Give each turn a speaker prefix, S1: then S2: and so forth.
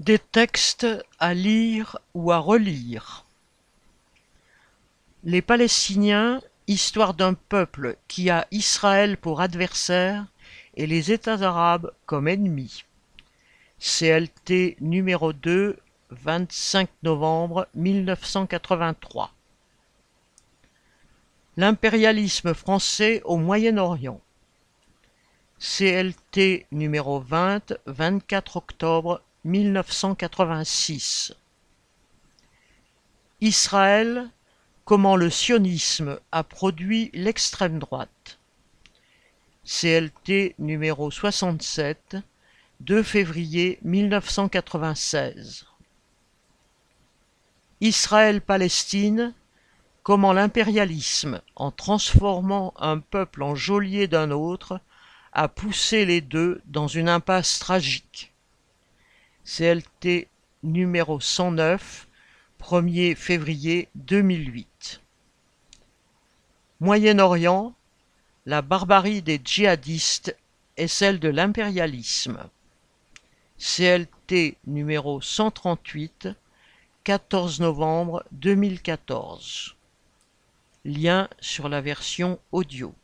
S1: Des textes à lire ou à relire. Les Palestiniens, histoire d'un peuple qui a Israël pour adversaire et les États arabes comme ennemis. CLT numéro 2, 25 novembre 1983. L'impérialisme français au Moyen-Orient. CLT numéro 20, 24 octobre 1986. Israël, comment le sionisme a produit l'extrême droite? CLT numéro 67, 2 février 1996. Israël-Palestine, comment l'impérialisme, en transformant un peuple en geôlier d'un autre, a poussé les deux dans une impasse tragique? CLT numéro 109, 1er février 2008. Moyen-Orient, la barbarie des djihadistes est celle de l'impérialisme. CLT numéro 138, 14 novembre 2014. Lien sur la version audio.